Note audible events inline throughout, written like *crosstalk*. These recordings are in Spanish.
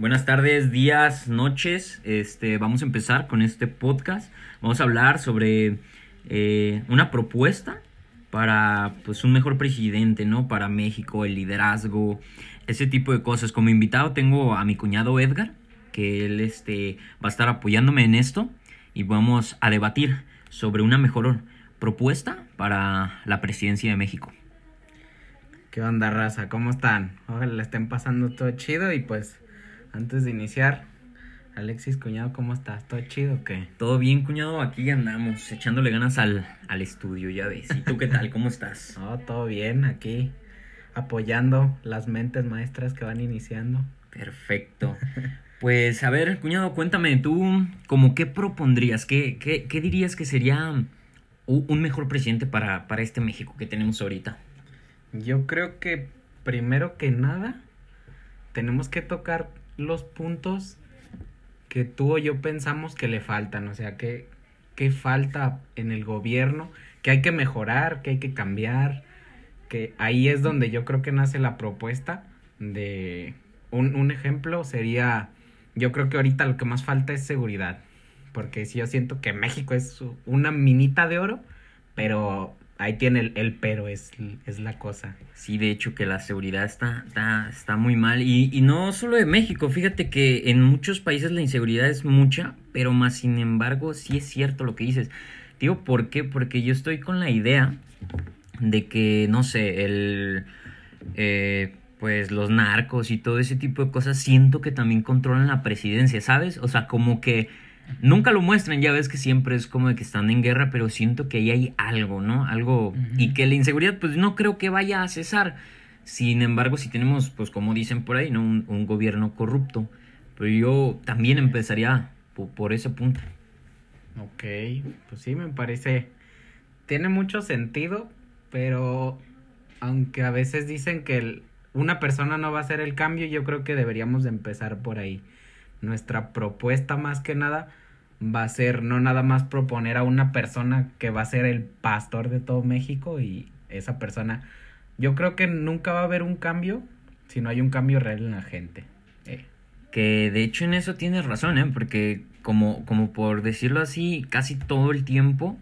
Buenas tardes, días, noches. Este, vamos a empezar con este podcast. Vamos a hablar sobre eh, una propuesta para pues un mejor presidente, ¿no? Para México, el liderazgo, ese tipo de cosas. Como invitado tengo a mi cuñado Edgar, que él este, va a estar apoyándome en esto y vamos a debatir sobre una mejor propuesta para la presidencia de México. ¿Qué onda, raza? ¿Cómo están? Ojalá le estén pasando todo chido y pues antes de iniciar, Alexis, cuñado, ¿cómo estás? ¿Todo chido o qué? Todo bien, cuñado, aquí andamos, echándole ganas al, al estudio, ya ves. ¿Y tú qué tal? ¿Cómo estás? *laughs* No, todo bien, aquí apoyando las mentes maestras que van iniciando. Perfecto. Pues a ver, cuñado, cuéntame, tú, ¿cómo qué propondrías? ¿Qué, qué, qué dirías que sería un mejor presidente para, para este México que tenemos ahorita? Yo creo que primero que nada tenemos que tocar los puntos que tú o yo pensamos que le faltan, o sea, que, falta en el gobierno, que hay que mejorar, que hay que cambiar, que ahí es donde yo creo que nace la propuesta de un, un ejemplo sería, yo creo que ahorita lo que más falta es seguridad, porque si yo siento que México es una minita de oro, pero ahí tiene el, el, pero, es, es la cosa. Sí, de hecho que la seguridad está, está, está muy mal. Y, y, no solo de México, fíjate que en muchos países la inseguridad es mucha, pero más sin embargo sí es cierto lo que dices. Digo, ¿por qué? Porque yo estoy con la idea de que, no sé, el... Eh, pues los narcos y todo ese tipo de cosas siento que también controlan la presidencia, ¿sabes? O sea, como que Nunca lo muestran, ya ves que siempre es como de que están en guerra, pero siento que ahí hay algo, ¿no? Algo. Uh -huh. Y que la inseguridad, pues no creo que vaya a cesar. Sin embargo, si tenemos, pues como dicen por ahí, ¿no? Un, un gobierno corrupto. Pero yo también empezaría por, por, ese punto. Ok, pues sí, me parece. Tiene mucho sentido, pero aunque a veces dicen que el, una persona no va a hacer el cambio, yo creo que deberíamos de empezar por ahí nuestra propuesta más que nada va a ser no nada más proponer a una persona que va a ser el pastor de todo México y esa persona yo creo que nunca va a haber un cambio si no hay un cambio real en la gente. Eh. Que de hecho en eso tienes razón, ¿eh? Porque como, como por decirlo así, casi todo el tiempo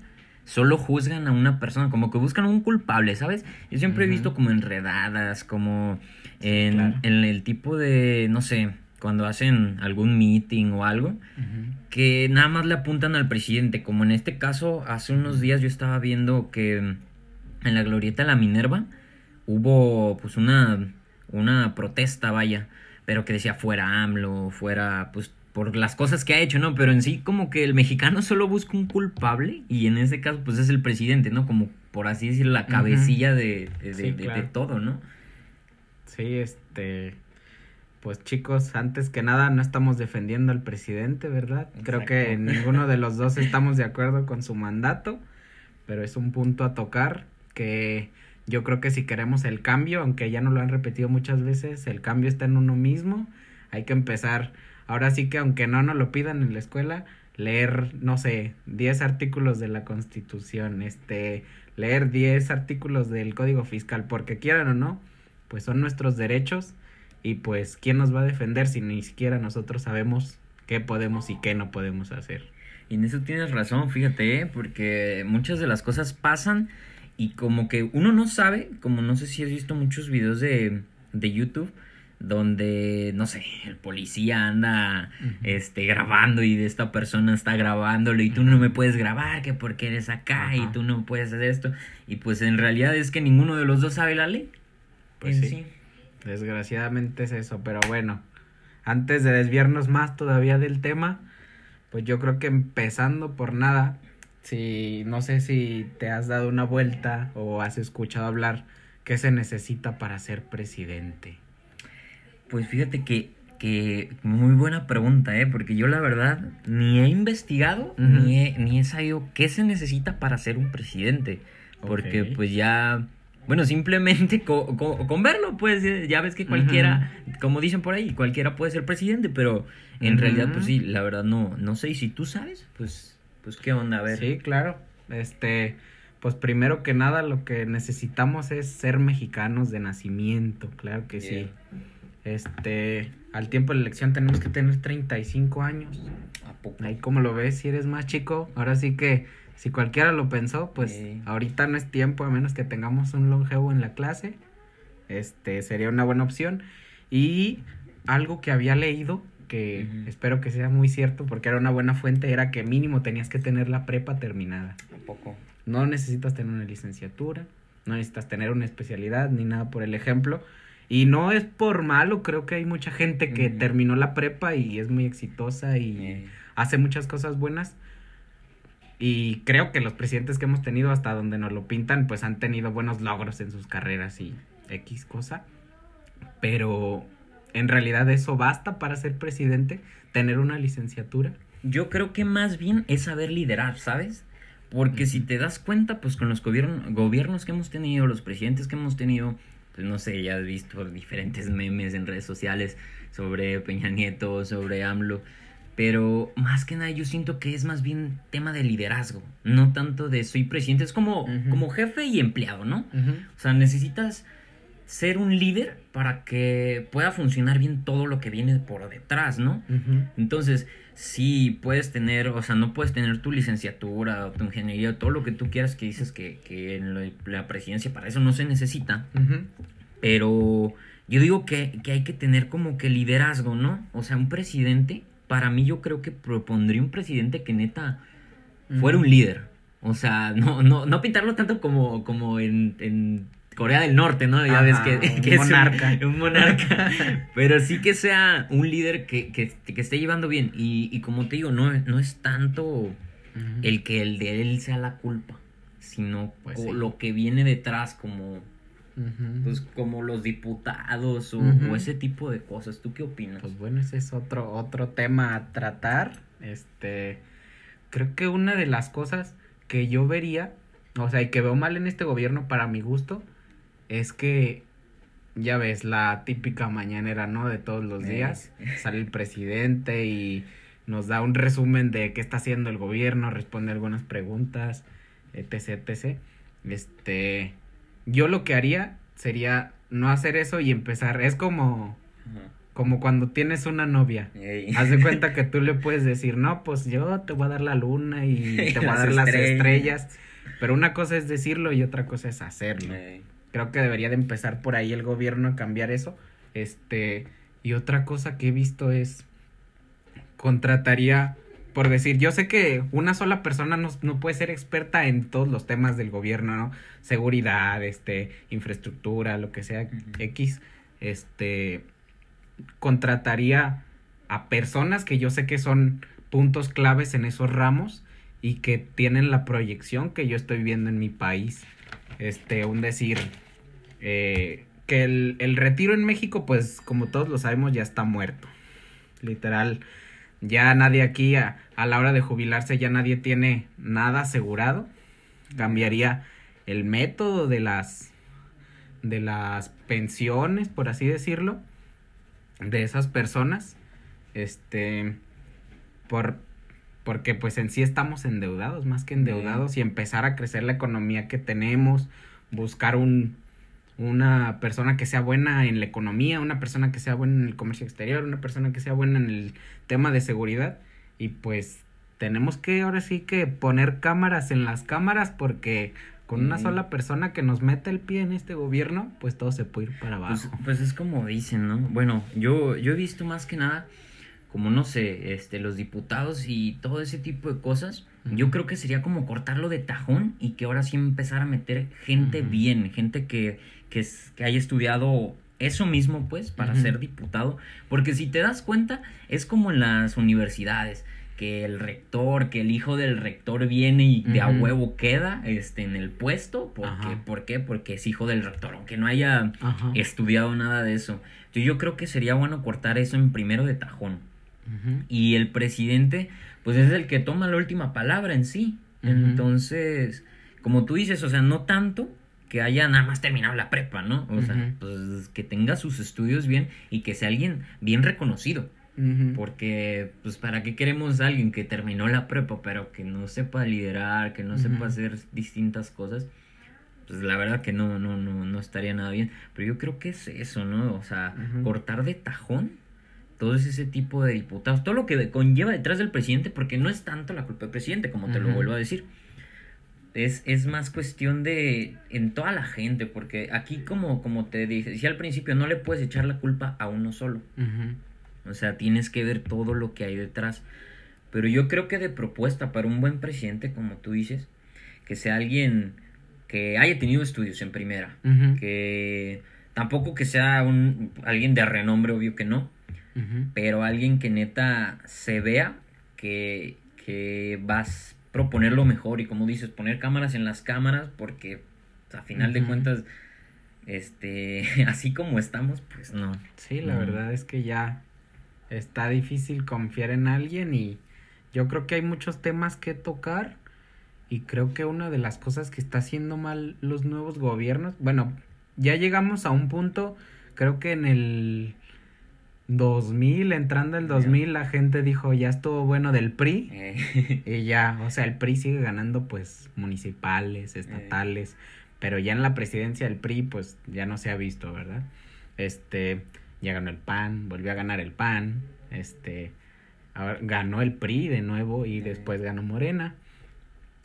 solo juzgan a una persona, como que buscan un culpable, ¿sabes? Yo siempre uh -huh. he visto como enredadas, como en, sí, claro. en el tipo de, no sé, cuando hacen algún meeting o algo, uh -huh. que nada más le apuntan al presidente. Como en este caso, hace unos días yo estaba viendo que en la glorieta de la Minerva hubo pues una, una protesta, vaya, pero que decía fuera AMLO, fuera pues por las cosas que ha hecho, ¿no? Pero en sí como que el mexicano solo busca un culpable y en ese caso pues es el presidente, ¿no? Como por así decir la cabecilla uh -huh. de, de, sí, de, claro. de todo, ¿no? Sí, este pues chicos, antes que nada no estamos defendiendo al presidente, ¿verdad? Exacto. Creo que ninguno de los dos *laughs* estamos de acuerdo con su mandato, pero es un punto a tocar que yo creo que si queremos el cambio, aunque ya no lo han repetido muchas veces, el cambio está en uno mismo, hay que empezar, ahora sí que aunque no nos lo pidan en la escuela, leer, no sé, 10 artículos de la Constitución, este, leer 10 artículos del Código Fiscal, porque quieran o no, pues son nuestros derechos y pues, ¿quién nos va a defender si ni siquiera nosotros sabemos qué podemos y qué no podemos hacer? Y en eso tienes razón, fíjate, ¿eh? porque muchas de las cosas pasan y como que uno no sabe, como no sé si has visto muchos videos de, de YouTube, donde, no sé, el policía anda uh -huh. este, grabando y de esta persona está grabándolo y tú no me puedes grabar, que porque eres acá uh -huh. y tú no puedes hacer esto. Y pues en realidad es que ninguno de los dos sabe la ley. Pues sí. sí. Desgraciadamente es eso, pero bueno, antes de desviarnos más todavía del tema, pues yo creo que empezando por nada, si no sé si te has dado una vuelta o has escuchado hablar qué se necesita para ser presidente. Pues fíjate que, que muy buena pregunta, ¿eh? Porque yo la verdad ni he investigado uh -huh. ni, he, ni he sabido qué se necesita para ser un presidente. Porque okay. pues ya bueno, simplemente con, con, con, verlo, pues ya ves que cualquiera, uh -huh. como dicen por ahí, cualquiera puede ser presidente, pero en uh -huh. realidad, pues sí, la verdad no, no sé. Y si tú sabes, pues, pues qué onda, a ver. Sí, claro. Este, pues primero que nada lo que necesitamos es ser mexicanos de nacimiento, claro que yeah. sí. Este, al tiempo de la elección tenemos que tener 35 años. ¿A poco? Ahí como lo ves, si eres más chico, ahora sí que si cualquiera lo pensó, pues Sí. ahorita no es tiempo, a menos que tengamos un longevo en la clase. Este sería una buena opción. Y algo que había leído, que espero que sea muy cierto, porque era una buena fuente, era que mínimo tenías que tener la prepa terminada. ¿A poco? No necesitas tener una licenciatura, no necesitas tener una especialidad ni nada por el ejemplo. Y no es por malo, creo que hay mucha gente que terminó la prepa y es muy exitosa y hace muchas cosas buenas. Y creo que los presidentes que hemos tenido hasta donde nos lo pintan, pues han tenido buenos logros en sus carreras y X cosa. Pero en realidad eso basta para ser presidente, tener una licenciatura. Yo creo que más bien es saber liderar, ¿sabes? Porque si te das cuenta, pues con los gobierno- gobiernos que hemos tenido, los presidentes que hemos tenido, pues no sé, ya has visto diferentes memes en redes sociales sobre Peña Nieto, sobre AMLO. Pero más que nada yo siento que es más bien tema de liderazgo, no tanto de soy presidente, es como, como jefe y empleado, ¿no? O sea, necesitas ser un líder para que pueda funcionar bien todo lo que viene por detrás, ¿no? Entonces, sí, puedes tener, o sea, no puedes tener tu licenciatura o tu ingeniería, todo lo que tú quieras que dices que, que en la, presidencia para eso no se necesita, pero yo digo que, que hay que tener como que liderazgo, ¿no? O sea, un presidente, para mí yo creo que propondría un presidente que neta fuera un líder. O sea, *laughs* no, no, no pintarlo tanto como, como en, en Corea del Norte, ¿no? Ya Ajá, ves que, un es monarca. *laughs* un monarca. Pero sí que sea un líder que, que, que esté llevando bien. Y, y como te digo, no, no es tanto el que el de él sea la culpa, sino Pues sí. lo que viene detrás, como, Pues, como los diputados o ese tipo de cosas. ¿Tú qué opinas? Pues bueno, ese es otro, otro tema a tratar. Este, creo que una de las cosas que yo vería, o sea, y que veo mal en este gobierno para mi gusto, es que, ya ves, la típica mañanera, ¿no? De todos los Eh. días, sale el presidente y nos da un resumen de qué está haciendo el gobierno, responde algunas preguntas, etc, etc. Este, yo lo que haría sería no hacer eso y empezar, es como Ajá. como cuando tienes una novia. Ey. Haz de cuenta *laughs* que tú le puedes decir, no, pues yo te voy a dar la luna y *laughs* te voy a dar las estrellas. estrellas. Pero una cosa es decirlo y otra cosa es hacerlo. Ey. Creo que debería de empezar por ahí el gobierno a cambiar eso. Este, y otra cosa que he visto es contrataría, por decir, yo sé que una sola persona no, no puede ser experta en todos los temas del gobierno, ¿no? Seguridad, este, infraestructura, lo que sea. X, este, contrataría a personas que yo sé que son puntos claves en esos ramos y que tienen la proyección que yo estoy viendo en mi país. Este, un decir, eh, que el, el retiro en México, pues como todos lo sabemos, ya está muerto. Literal, ya nadie aquí a, a la hora de jubilarse, ya nadie tiene nada asegurado. Cambiaría el método de las de las pensiones, por así decirlo, de esas personas. Este por porque pues en sí estamos endeudados, más que endeudados y empezar a crecer la economía que tenemos, buscar un una persona que sea buena en la economía, una persona que sea buena en el comercio exterior, una persona que sea buena en el tema de seguridad y pues tenemos que ahora sí que poner cámaras en las cámaras porque con una Mm. sola persona que nos mete el pie en este gobierno, pues todo se puede ir para abajo. Pues, pues es como dicen, ¿no? Bueno, yo, yo he visto más que nada, como no sé, este, los diputados y todo ese tipo de cosas. Yo creo que sería como cortarlo de tajón y que ahora sí empezar a meter gente bien, gente que, que, es- que haya estudiado eso mismo, pues, para ser diputado. Porque si te das cuenta, es como en las universidades que el rector, que el hijo del rector viene y de a huevo queda este, en el puesto. Porque, Ajá. ¿Por qué? Porque es hijo del rector, aunque no haya Ajá. estudiado nada de eso. Entonces yo creo que sería bueno cortar eso en primero de tajón. Y el presidente, pues es el que toma la última palabra en sí. Entonces, como tú dices, o sea, no tanto que haya nada más terminado la prepa, ¿no? O sea, pues que tenga sus estudios bien y que sea alguien bien reconocido. Porque, pues, ¿para qué queremos a alguien que terminó la prepa, pero que no sepa liderar, que no sepa hacer distintas cosas? Pues la verdad que no, no, no, no estaría nada bien. Pero yo creo que es eso, ¿no? O sea, cortar de tajón todo ese tipo de diputados, todo lo que conlleva detrás del presidente, porque no es tanto la culpa del presidente, como te lo vuelvo a decir. Es, es más cuestión de en toda la gente, porque aquí como, como te dije, decía al principio, no le puedes echar la culpa a uno solo. O sea, tienes que ver todo lo que hay detrás. Pero yo creo que de propuesta para un buen presidente, como tú dices, que sea alguien que haya tenido estudios en primera, que tampoco que sea un alguien de renombre, obvio que no, pero alguien que neta se vea que, que vas a proponer lo mejor y como dices, poner cámaras en las cámaras porque a final de cuentas, este, *laughs* así como estamos, pues no. Sí, la No. verdad es que ya está difícil confiar en alguien y yo creo que hay muchos temas que tocar y creo que una de las cosas que está haciendo mal los nuevos gobiernos, bueno, ya llegamos a un punto, creo que en el 2000, entrando el Ya. 2000, la gente dijo ya estuvo bueno del PRI Eh, y ya, o sea, el PRI sigue ganando pues municipales, estatales, pero ya en la presidencia del PRI pues ya no se ha visto, ¿verdad? Este, ya ganó el PAN, volvió a ganar el PAN, este, ahora ganó el PRI de nuevo y Eh. después ganó Morena.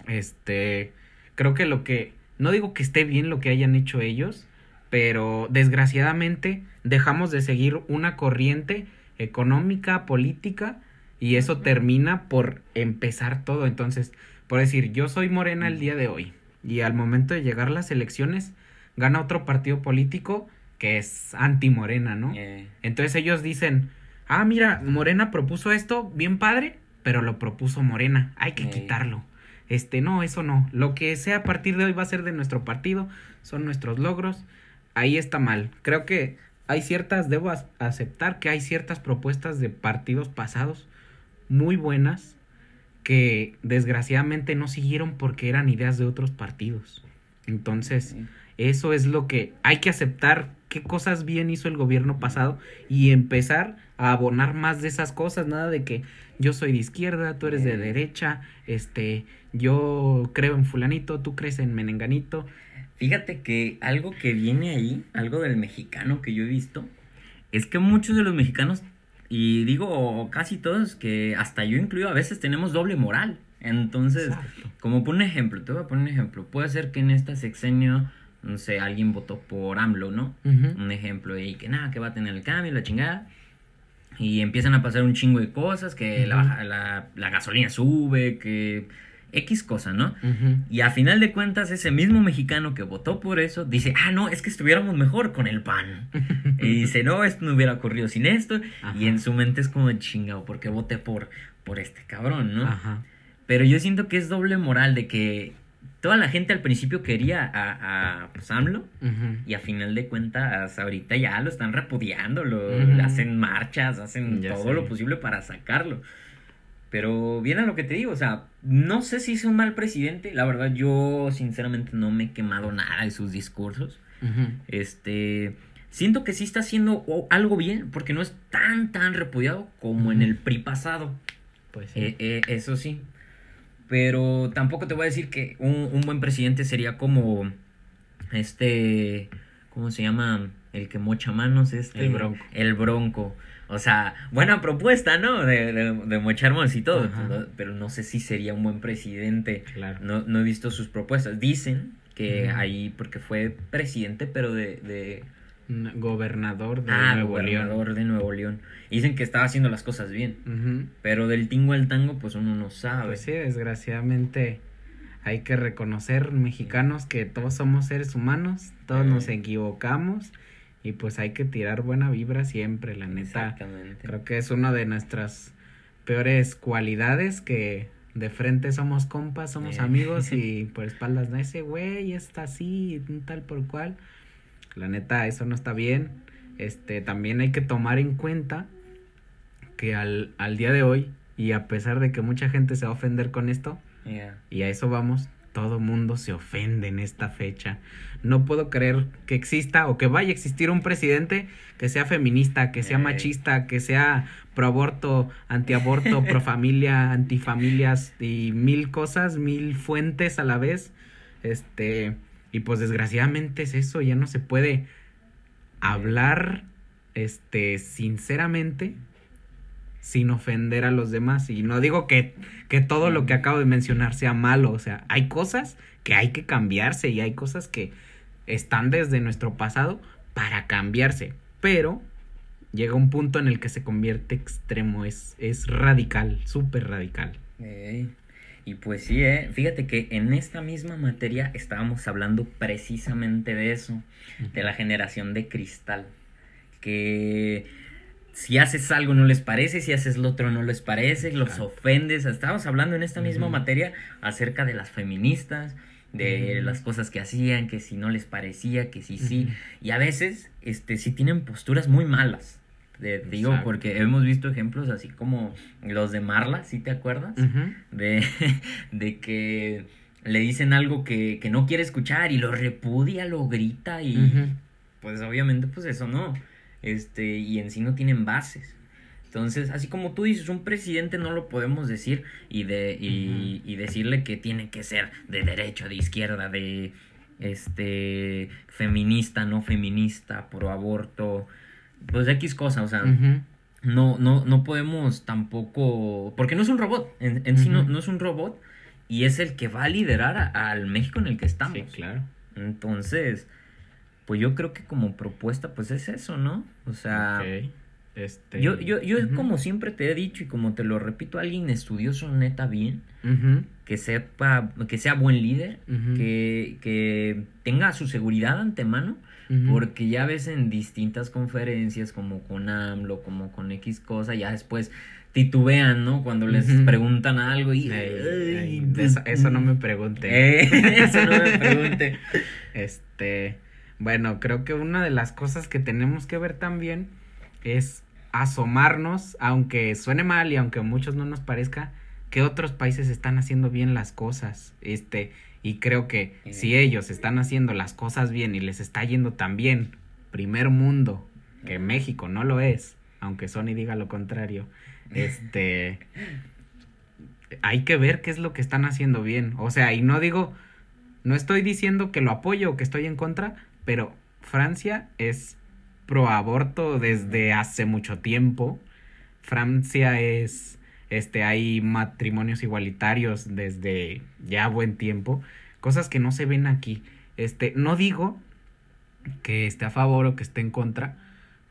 Este, creo que lo que, no digo que esté bien lo que hayan hecho ellos, pero desgraciadamente dejamos de seguir una corriente económica, política, y eso termina por empezar todo. Entonces, por decir, yo soy morena el día de hoy, y al momento de llegar las elecciones, gana otro partido político que es anti-morena, ¿no? eh, Entonces ellos dicen, ah, mira, Morena propuso esto, bien padre, pero lo propuso Morena, hay que Ey. quitarlo. Este, no, eso no. Lo que sea a partir de hoy va a ser de nuestro partido, son nuestros logros. Ahí está mal. Creo que hay ciertas, debo aceptar que hay ciertas propuestas de partidos pasados muy buenas que desgraciadamente no siguieron porque eran ideas de otros partidos. Entonces, eso es lo que hay que aceptar qué cosas bien hizo el gobierno pasado y empezar a abonar más de esas cosas, nada de que yo soy de izquierda, tú eres de derecha, este, yo creo en fulanito, tú crees en menenganito. Fíjate que algo que viene ahí, algo del mexicano que yo he visto, es que muchos de los mexicanos, y digo casi todos, que hasta yo incluido a veces tenemos doble moral. Entonces, Exacto. como por un ejemplo, te voy a poner un ejemplo. Puede ser que en esta sexenio, no sé, alguien votó por AMLO, ¿no? Un ejemplo y que nada, que va a tener el cambio, la chingada. Y empiezan a pasar un chingo de cosas, que la, la gasolina sube, que X cosa, ¿no? Y a final de cuentas, ese mismo mexicano que votó por eso dice, ah, no, es que estuviéramos mejor con el pan. *laughs* y dice, no, esto no hubiera ocurrido sin esto. Ajá. Y en su mente es como chingado, porque voté por, por este cabrón, ¿no? Ajá. Pero yo siento que es doble moral de que toda la gente al principio quería a, a pues, AMLO. Y a final de cuentas, ahorita ya lo están repudiando, lo, hacen marchas, hacen Ya todo sé. lo posible para sacarlo. Pero bien a lo que te digo, o sea, no sé si es un mal presidente, la verdad yo sinceramente no me he quemado nada de sus discursos. Este, siento que sí está haciendo algo bien, porque no es tan, tan repudiado como en el PRI pasado. Pues sí. Eh, eh, eso sí. Pero tampoco te voy a decir que un, un buen presidente sería como este, ¿cómo se llama? El que mocha manos, este. El Bronco. El bronco. O sea, buena propuesta, ¿no? De, de, de mochar manos y todo. Ajá. pero- no sé si sería un buen presidente. claro. No, no he visto sus propuestas. Dicen que ahí, porque fue presidente, pero de, de Gobernador de ah, Nuevo León. gobernador de Nuevo León. Dicen que estaba haciendo las cosas bien. Pero del tingo al tango, pues uno no sabe. Pues sí, desgraciadamente hay que reconocer mexicanos que todos somos seres humanos, todos Eh. nos equivocamos y pues hay que tirar buena vibra siempre, la neta. Exactamente. Creo que es una de nuestras peores cualidades que de frente somos compas, somos Eh. amigos y *laughs* por espaldas no ese güey está así, tal por cual. La neta, eso no está bien. Este, también hay que tomar en cuenta que al, al día de hoy, y a pesar de que mucha gente se va a ofender con esto, Yeah. y a eso vamos, todo mundo se ofende en esta fecha. No puedo creer que exista o que vaya a existir un presidente que sea feminista, que sea machista, que sea pro aborto, antiaborto, *laughs* pro familia, antifamilias y mil cosas, mil fuentes a la vez. Este, y pues desgraciadamente es eso, ya no se puede hablar este sinceramente sin ofender a los demás. Y no digo que, que todo lo que acabo de mencionar sea malo, o sea, hay cosas que hay que cambiarse y hay cosas que están desde nuestro pasado para cambiarse, pero llega un punto en el que se convierte extremo, es, es radical, súper radical. Y pues sí, ¿eh? fíjate que en esta misma materia estábamos hablando precisamente de eso, de la generación de cristal, que si haces algo no les parece, si haces lo otro no les parece, los ofendes. Estábamos hablando en esta misma materia acerca de las feministas, de las cosas que hacían, que si no les parecía, que si sí. Y a veces, este, sí tienen posturas muy malas. De, digo, porque hemos visto ejemplos así como los de Marla, ¿sí te acuerdas? de, *laughs* de que le dicen algo que, que, no quiere escuchar y lo repudia, lo grita y pues obviamente pues eso no este, y en sí no tienen bases. Entonces, así como tú dices, un presidente no lo podemos decir y, de, y, decirle que tiene que ser de derecha, de izquierda, de este feminista, no feminista, pro aborto, pues X cosa, o sea, no, no, no podemos tampoco, porque no es un robot, en, en sí no, no, es un robot y es el que va a liderar al México en el que estamos. Sí, claro. Entonces, pues yo creo que como propuesta, pues es eso, ¿no? O sea, este... yo, yo, yo como siempre te he dicho y como te lo repito, alguien estudioso neta bien, que sepa, que sea buen líder, que, que tenga su seguridad antemano, porque ya ves en distintas conferencias como con AMLO, como con X cosa, ya después titubean, ¿no? Cuando les preguntan algo y... Eso, no me pregunte. *laughs* eso no me pregunte. *laughs* este... Bueno, creo que una de las cosas que tenemos que ver también es asomarnos, aunque suene mal y aunque a muchos no nos parezca, que otros países están haciendo bien las cosas. Este, y creo que si ellos están haciendo las cosas bien y les está yendo tan bien, primer mundo, que México no lo es, aunque Sony diga lo contrario, este, *laughs* hay que ver qué es lo que están haciendo bien. O sea, y no digo, no estoy diciendo que lo apoyo o que estoy en contra, pero Francia es pro aborto desde hace mucho tiempo. Francia es este hay matrimonios igualitarios desde ya buen tiempo, cosas que no se ven aquí. Este, no digo que esté a favor o que esté en contra,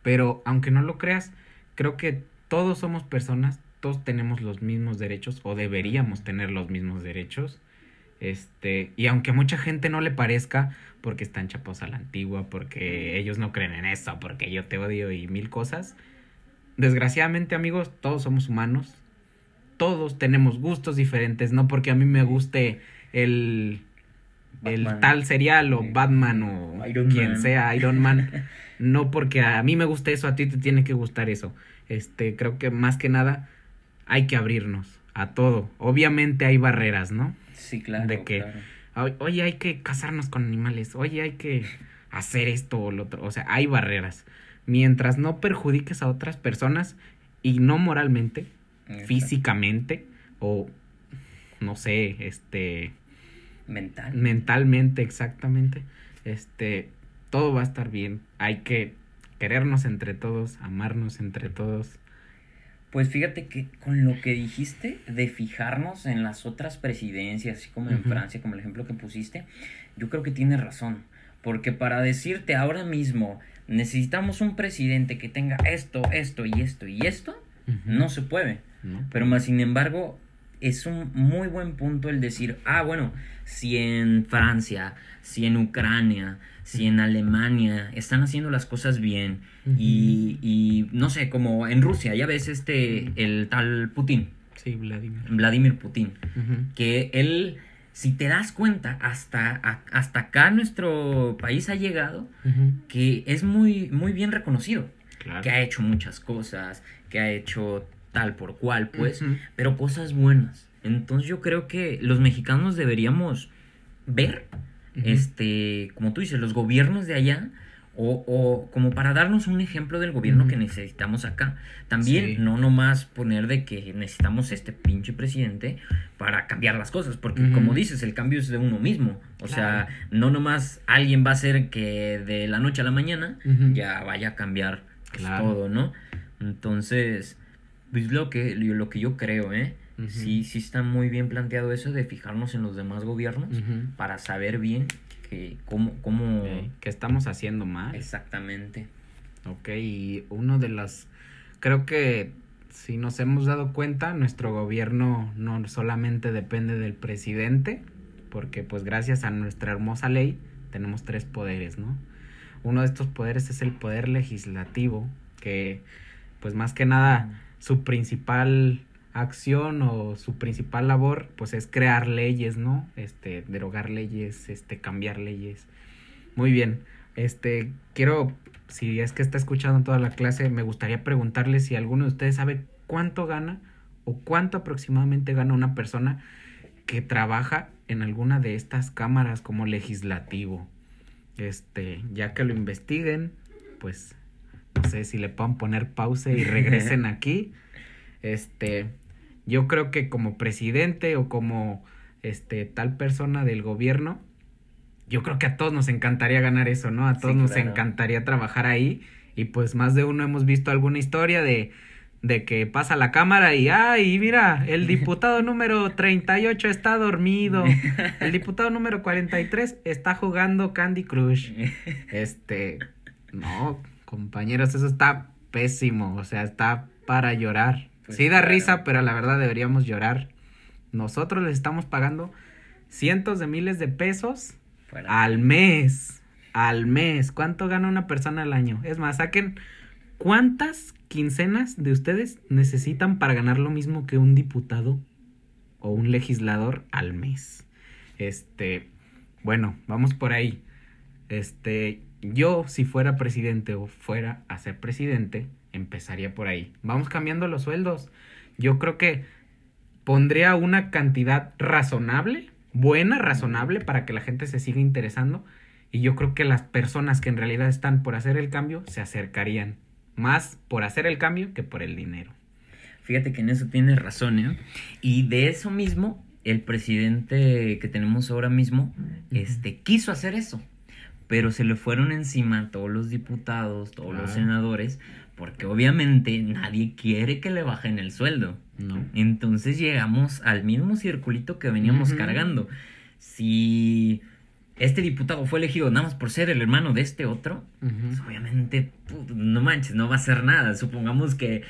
pero aunque no lo creas, creo que todos somos personas, todos tenemos los mismos derechos o deberíamos tener los mismos derechos. Este, y aunque a mucha gente no le parezca, porque están chapos a la antigua, porque ellos no creen en eso, porque yo te odio y mil cosas. Desgraciadamente, amigos, todos somos humanos. Todos tenemos gustos diferentes, no porque a mí me guste el el tal serial o Batman o quien sea, Iron Man. *laughs* no porque a mí me guste eso, a ti te tiene que gustar eso. Este, creo que más que nada hay que abrirnos a todo. Obviamente hay barreras, ¿no? Sí, claro. De que, oye, hay que casarnos con animales, oye, hay que hacer esto o lo otro. O sea, hay barreras. Mientras no perjudiques a otras personas y no moralmente, físicamente o, no sé, este... Mental. Mentalmente, exactamente. Este, todo va a estar bien. Hay que querernos entre todos, amarnos entre todos pues fíjate que con lo que dijiste de fijarnos en las otras presidencias, así como en Francia, como el ejemplo que pusiste, yo creo que tienes razón. Porque para decirte ahora mismo, necesitamos un presidente que tenga esto, esto y esto y esto, no se puede. Pero más sin embargo, es un muy buen punto el decir, ah, bueno, si en Francia, si en Ucrania, si en Alemania están haciendo las cosas bien y, y, no sé, como en Rusia, ya ves este, el tal Putin. Sí, Vladimir. Vladimir Putin. Que él, si te das cuenta, hasta, hasta acá nuestro país ha llegado, que es muy, muy bien reconocido. Que ha hecho muchas cosas, que ha hecho tal por cual, pues, pero cosas buenas. Entonces yo creo que los mexicanos deberíamos ver este, como tú dices, los gobiernos de allá, o, o como para darnos un ejemplo del gobierno que necesitamos acá. También no nomás poner de que necesitamos este pinche presidente para cambiar las cosas, porque como dices, el cambio es de uno mismo. O sea, no nomás alguien va a hacer que de la noche a la mañana ya vaya a cambiar todo, ¿no? Entonces, Pues lo que, lo que yo creo, ¿eh? Sí, sí está muy bien planteado eso de fijarnos en los demás gobiernos para saber bien que cómo, cómo... Ok, ¿Qué estamos haciendo mal? Exactamente. Ok, y uno de las... Creo que si nos hemos dado cuenta, nuestro gobierno no solamente depende del presidente, porque pues gracias a nuestra hermosa ley tenemos tres poderes, ¿no? Uno de estos poderes es el poder legislativo, que pues más que nada su principal acción o su principal labor pues es crear leyes, ¿no? Este, derogar leyes, este, cambiar leyes. Muy bien. Este, quiero, si es que está escuchando toda la clase, me gustaría preguntarle si alguno de ustedes sabe cuánto gana o cuánto aproximadamente gana una persona que trabaja en alguna de estas cámaras como legislativo. Este, ya que lo investiguen, pues sé si le puedan poner pausa y regresen *laughs* aquí. Este, yo creo que como presidente o como este tal persona del gobierno, yo creo que a todos nos encantaría ganar eso, ¿no? A todos Sí, nos claro. encantaría trabajar ahí y pues más de uno hemos visto alguna historia de de que pasa la cámara y ay, mira, el diputado *laughs* número 38 está dormido. *laughs* El diputado número 43 está jugando Candy Crush. Este, no, compañeros, eso está pésimo, o sea, está para llorar. Pues sí da claro. risa, pero la verdad deberíamos llorar. Nosotros les estamos pagando cientos de miles de pesos Fuera. al mes. Al mes. ¿Cuánto gana una persona al año? Es más, saquen cuántas quincenas de ustedes necesitan para ganar lo mismo que un diputado o un legislador al mes. Este, bueno, vamos por ahí. Este, yo si fuera presidente o fuera a ser presidente, empezaría por ahí. Vamos cambiando los sueldos. Yo creo que pondría una cantidad razonable, buena, razonable, para que la gente se siga interesando. Y yo creo que las personas que en realidad están por hacer el cambio se acercarían más por hacer el cambio que por el dinero. Fíjate que en eso tienes razón, ¿eh? Y de eso mismo, el presidente que tenemos ahora mismo, este, quiso hacer eso. Pero se le fueron encima todos los diputados, todos los senadores, porque obviamente nadie quiere que le bajen el sueldo. No. Entonces llegamos al mismo circulito que veníamos cargando. Si este diputado fue elegido nada más por ser el hermano de este otro, pues obviamente, no manches, no va a hacer nada. Supongamos que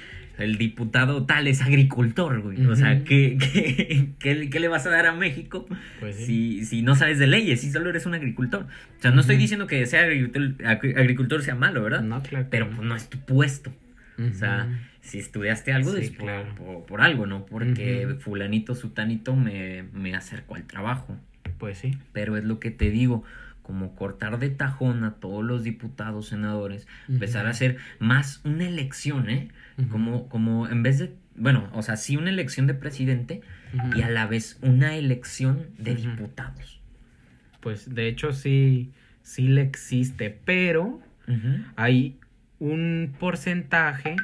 el diputado tal es agricultor, güey. O sea. ¿qué, qué, *laughs* qué- qué le vas a dar a México Pues sí. si, si no sabes de leyes, si solo eres un agricultor? O sea, no estoy diciendo que ser agricultor, agri- agricultor sea malo, ¿verdad? No, claro. Pero no. pues no es tu puesto. O sea, si estudiaste algo, Sí, es por, claro. por- por algo, ¿no? Porque fulanito, sutanito me, me acercó al trabajo. Pues sí. Pero es lo que te digo, como cortar de tajón a todos los diputados, senadores, empezar a hacer más una elección, ¿eh? Como, como en vez de, bueno, o sea, sí una elección de presidente y a la vez una elección de diputados. Pues de hecho sí, sí le existe, pero hay un porcentaje,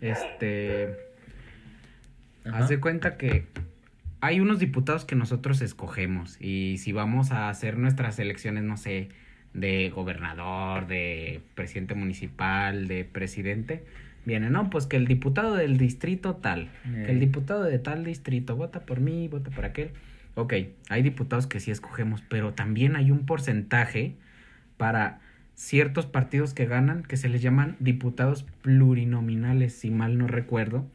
este, haz de cuenta que hay unos diputados que nosotros escogemos y si vamos a hacer nuestras elecciones, no sé, de gobernador, de presidente municipal, de presidente, viene, no, pues que el diputado del distrito tal, que el diputado de tal distrito vota por mí, vota por aquel. Ok, hay diputados que sí escogemos, pero también hay un porcentaje para ciertos partidos que ganan que se les llaman diputados plurinominales, si mal no recuerdo.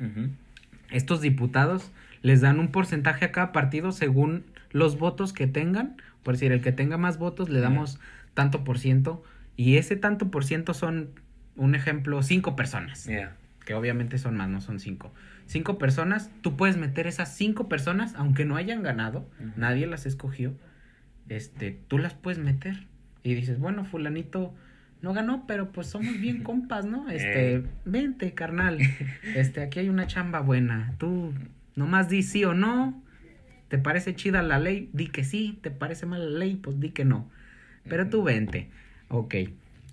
Estos diputados les dan un porcentaje a cada partido según los votos que tengan. Por decir, el que tenga más votos le damos tanto por ciento. Y ese tanto por ciento son, un ejemplo, cinco personas. Yeah. Que obviamente son más, no son cinco. Cinco personas, tú puedes meter esas cinco personas, aunque no hayan ganado, nadie las escogió, este, tú las puedes meter. Y dices, bueno, fulanito no ganó, pero pues somos bien *laughs* compas, ¿no? Este, vente, carnal. *laughs* Este, aquí hay una chamba buena. Tú nomás di sí o no. ¿Te parece chida la ley? Di que sí. ¿Te parece mala la ley? Pues di que no. Pero tú vente. Ok.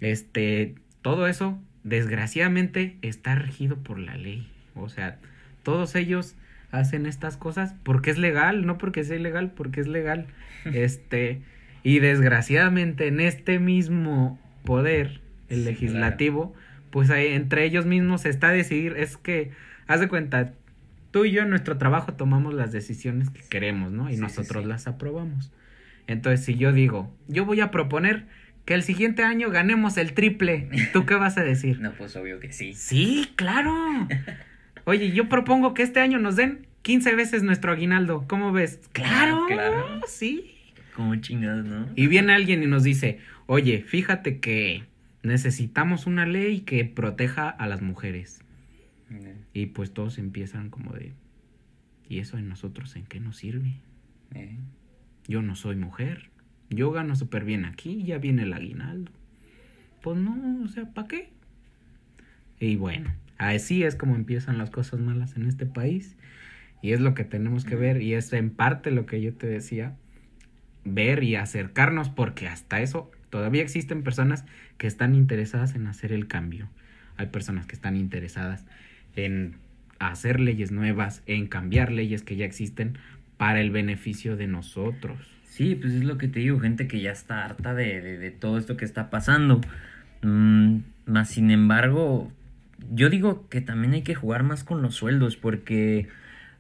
Este, todo eso, desgraciadamente, está regido por la ley. O sea, todos ellos hacen estas cosas porque es legal, no porque sea ilegal, porque es legal. *laughs* Este, y desgraciadamente en este mismo poder, el Sí, legislativo, pues ahí, entre ellos mismos está a decidir, es que haz de cuenta, tú y yo en nuestro trabajo tomamos las decisiones que queremos, ¿no? Y Sí, nosotros sí. las aprobamos. Entonces, si yo digo, yo voy a proponer que el siguiente año ganemos el triple, ¿tú qué vas a decir? *laughs* No, pues obvio que sí. Sí, claro. Oye, yo propongo que este año nos den 15 veces nuestro aguinaldo. ¿Cómo ves? Claro, Claro. sí. Como chingados, ¿no? Y viene alguien y nos dice, oye, fíjate que necesitamos una ley que proteja a las mujeres. Y pues todos empiezan como de, ¿y eso en nosotros en qué nos sirve? eh. Yo no soy mujer. Yo gano súper bien aquí, ya viene el aguinaldo. Pues no, o sea, ¿para qué? Y bueno, así es como empiezan las cosas malas en este país. Y es lo que tenemos que ver. Y es en parte lo que yo te decía. Ver y acercarnos porque hasta eso todavía existen personas que están interesadas en hacer el cambio. Hay personas que están interesadas en hacer leyes nuevas, en cambiar leyes que ya existen para el beneficio de nosotros. Sí, pues es lo que te digo, gente que ya está harta de, de- de todo esto que está pasando. Mm, más sin embargo, yo digo que también hay que jugar más con los sueldos, porque,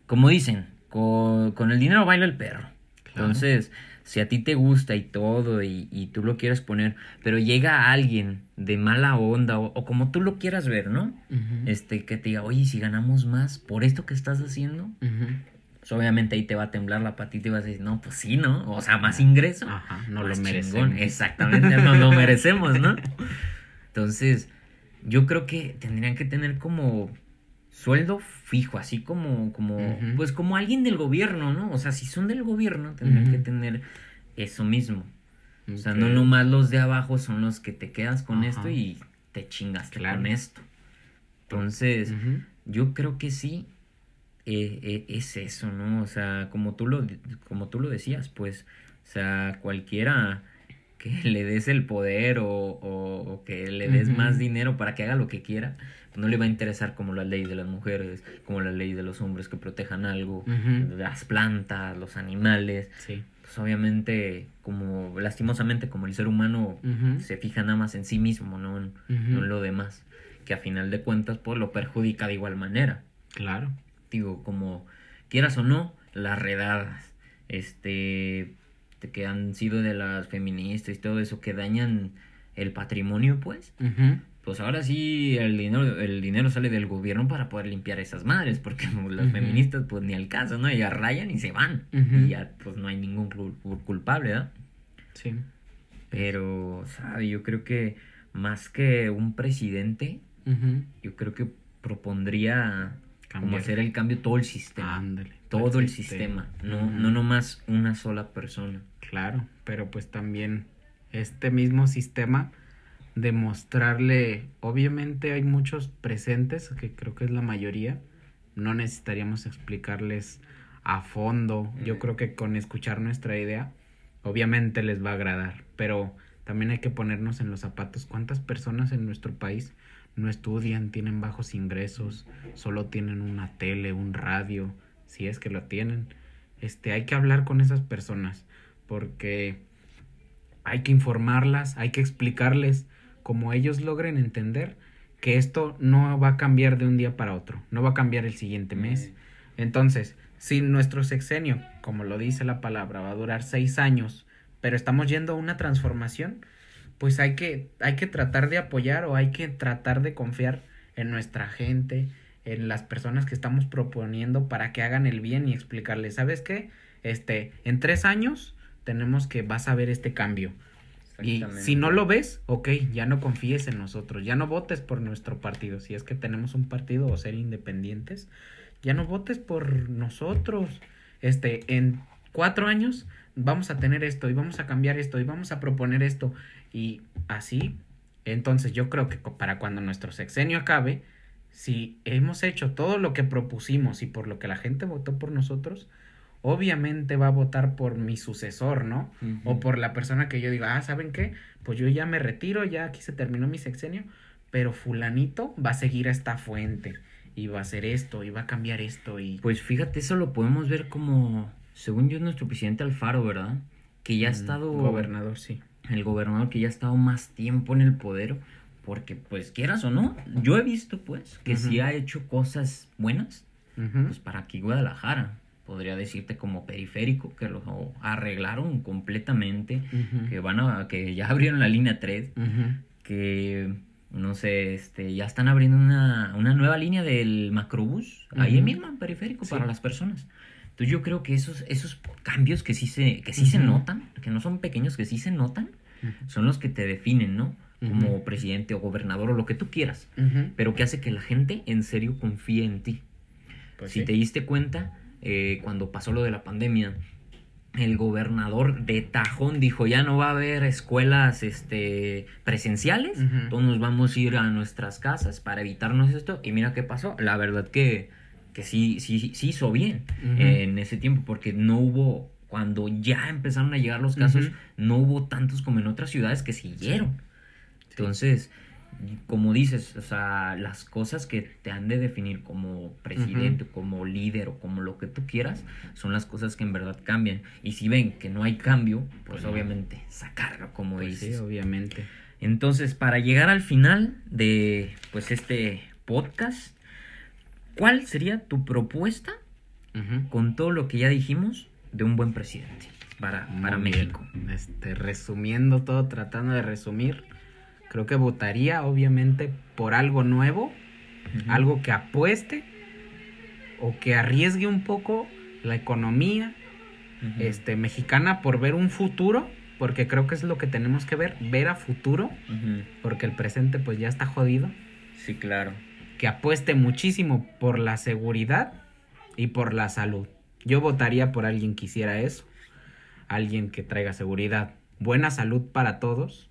como dicen, co- con, el dinero baila el perro. Claro. Entonces, si a ti te gusta y todo, y, y tú lo quieres poner, pero llega alguien de mala onda, o, o como tú lo quieras ver, ¿no? Este, que te diga, oye, ¿y si ganamos más por esto que estás haciendo, pues obviamente ahí te va a temblar la patita y vas a decir, no, pues sí, ¿no? O sea, más ingreso. Ajá, no lo merecemos. chingón. Exactamente, no lo merecemos, ¿no? *laughs* Entonces, yo creo que tendrían que tener como sueldo fijo, así como, como, pues como alguien del gobierno, ¿no? O sea, si son del gobierno, tendrían Ujú. que tener eso mismo. O sea, no nomás los de abajo son los que te quedas con esto y te chingaste Claro. con esto. Entonces, yo creo que sí eh, eh, es eso, ¿no? O sea, como tú lo como tú lo decías, pues, o sea, cualquiera que le des el poder o, o- o que le des más dinero para que haga lo que quiera, pues no le va a interesar como la ley de las mujeres, como la ley de los hombres que protejan algo, las plantas, los animales, Sí. pues obviamente como lastimosamente como el ser humano se fija nada más en sí mismo, no en, no en lo demás, que a final de cuentas pues lo perjudica de igual manera. Claro. Digo, como quieras o no, las redadas, este, que han sido de las feministas y todo eso que dañan el patrimonio, pues, pues ahora sí el dinero, el dinero sale del gobierno para poder limpiar esas madres, porque *laughs* las Ujú. feministas pues ni al caso, ¿no? Ellas rayan y se van, y ya pues no hay ningún cul- culpable, ¿verdad? Sí. Pero, ¿sabe? Yo creo que más que un presidente, yo creo que propondría como hacer el cambio todo el sistema. Ándale. todo el Este, sistema, no, no nomás una sola persona. Claro, pero pues también este mismo sistema de mostrarle, obviamente hay muchos presentes, que creo que es la mayoría, no necesitaríamos explicarles a fondo, yo creo que con escuchar nuestra idea, obviamente les va a agradar, pero también hay que ponernos en los zapatos, ¿cuántas personas en nuestro país no estudian, tienen bajos ingresos, solo tienen una tele, un radio, si es que lo tienen? Este, hay que hablar con esas personas porque hay que informarlas, hay que explicarles como ellos logren entender que esto no va a cambiar de un día para otro, no va a cambiar el siguiente mes. Entonces, si nuestro sexenio, como lo dice la palabra, va a durar seis años, pero estamos yendo a una transformación, pues hay que, hay que tratar de apoyar o hay que tratar de confiar en nuestra gente, en las personas que estamos proponiendo para que hagan el bien y explicarles, ¿sabes qué? Este, en tres años tenemos que vas a ver este cambio. Y si no lo ves, ok, ya no confíes en nosotros, ya no votes por nuestro partido. Si es que tenemos un partido o ser independientes, ya no votes por nosotros. Este, en cuatro años vamos a tener esto y vamos a cambiar esto y vamos a proponer esto. Y así, entonces yo creo que para cuando nuestro sexenio acabe, si hemos hecho todo lo que propusimos y por lo que la gente votó por nosotros, obviamente va a votar por mi sucesor, ¿no? O por la persona que yo diga, ah, ¿saben qué? Pues yo ya me retiro, ya aquí se terminó mi sexenio, pero fulanito va a seguir a esta fuente y va a hacer esto y va a cambiar esto y... Pues fíjate, eso lo podemos ver como, según yo, nuestro presidente Alfaro, ¿verdad? Que ya ha Mm, estado... Gobernador, sí. El gobernador que ya ha estado más tiempo en el poder, porque pues quieras o no, yo he visto pues que sí ha hecho cosas buenas, pues para aquí Guadalajara, podría decirte como periférico, que lo arreglaron completamente, que van a, que ya abrieron la línea 3, que no sé, este, ya están abriendo una, nueva línea del macrobús, ahí mismo en periférico para las personas. Entonces yo creo que esos, esos cambios que sí se, que sí se notan, que no son pequeños, que sí se notan, son los que te definen, ¿no? Como presidente o gobernador o lo que tú quieras, pero que hace que la gente en serio confíe en ti. Pues si te diste cuenta, eh, cuando pasó lo de la pandemia, el gobernador de Tajón dijo ya no va a haber escuelas este presenciales, todos nos vamos a ir a nuestras casas para evitarnos esto y mira qué pasó, la verdad que que sí, sí, sí hizo bien en ese tiempo, porque no hubo, cuando ya empezaron a llegar los casos, no hubo tantos como en otras ciudades que siguieron. Entonces, como dices, o sea, las cosas que te han de definir como presidente, como líder o como lo que tú quieras, son las cosas que en verdad cambian. Y si ven que no hay cambio, pues, pues obviamente sacarlo, como pues dices. Sí, obviamente. Entonces, para llegar al final de pues este podcast, ¿Cuál sería tu propuesta con todo lo que ya dijimos de un buen presidente para, para México? Este, resumiendo todo, tratando de resumir, creo que votaría obviamente por algo nuevo, algo que apueste o que arriesgue un poco la economía este, mexicana por ver un futuro, porque creo que es lo que tenemos que ver, ver a futuro, porque el presente pues ya está jodido. Sí, claro que apueste muchísimo por la seguridad y por la salud. Yo votaría por alguien que hiciera eso, alguien que traiga seguridad, buena salud para todos,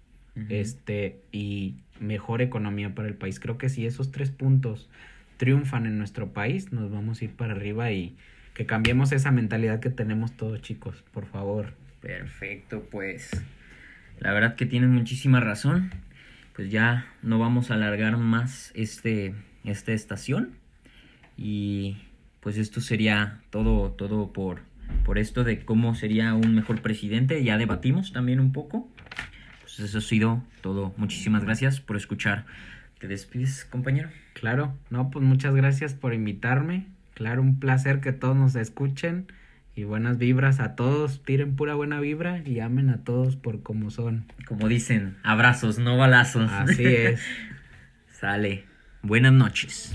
este y mejor economía para el país. Creo que si esos tres puntos triunfan en nuestro país, nos vamos a ir para arriba y que cambiemos esa mentalidad que tenemos todos, chicos, por favor. Perfecto, pues la verdad que tienen muchísima razón. Pues ya no vamos a alargar más este esta estación. Y pues esto sería todo, todo por, por esto de cómo sería un mejor presidente. Ya debatimos también un poco. Pues eso ha sido todo. Muchísimas gracias por escuchar. ¿Te despides, compañero? Claro, no, pues muchas gracias por invitarme. Claro, un placer que todos nos escuchen. Y buenas vibras a todos, tiren pura buena vibra y amen a todos por como son. Como dicen, abrazos, no balazos. Así es. *laughs* Sale. Buenas noches.